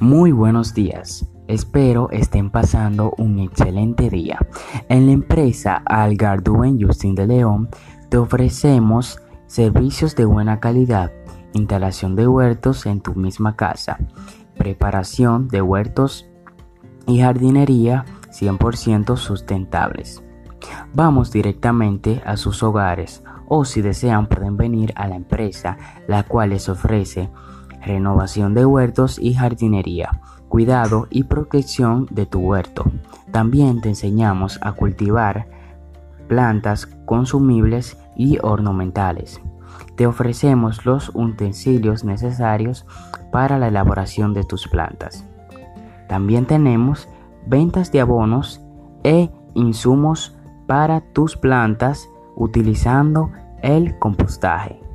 Muy buenos días. Espero estén pasando un excelente día. En la empresa Algarduen Justin de León te ofrecemos servicios de buena calidad, instalación de huertos en tu misma casa, preparación de huertos y jardinería 100% sustentables. Vamos directamente a sus hogares o si desean pueden venir a la empresa la cual les ofrece renovación de huertos y jardinería, cuidado y protección de tu huerto. También te enseñamos a cultivar plantas consumibles y ornamentales. Te ofrecemos los utensilios necesarios para la elaboración de tus plantas. También tenemos ventas de abonos e insumos para tus plantas utilizando el compostaje.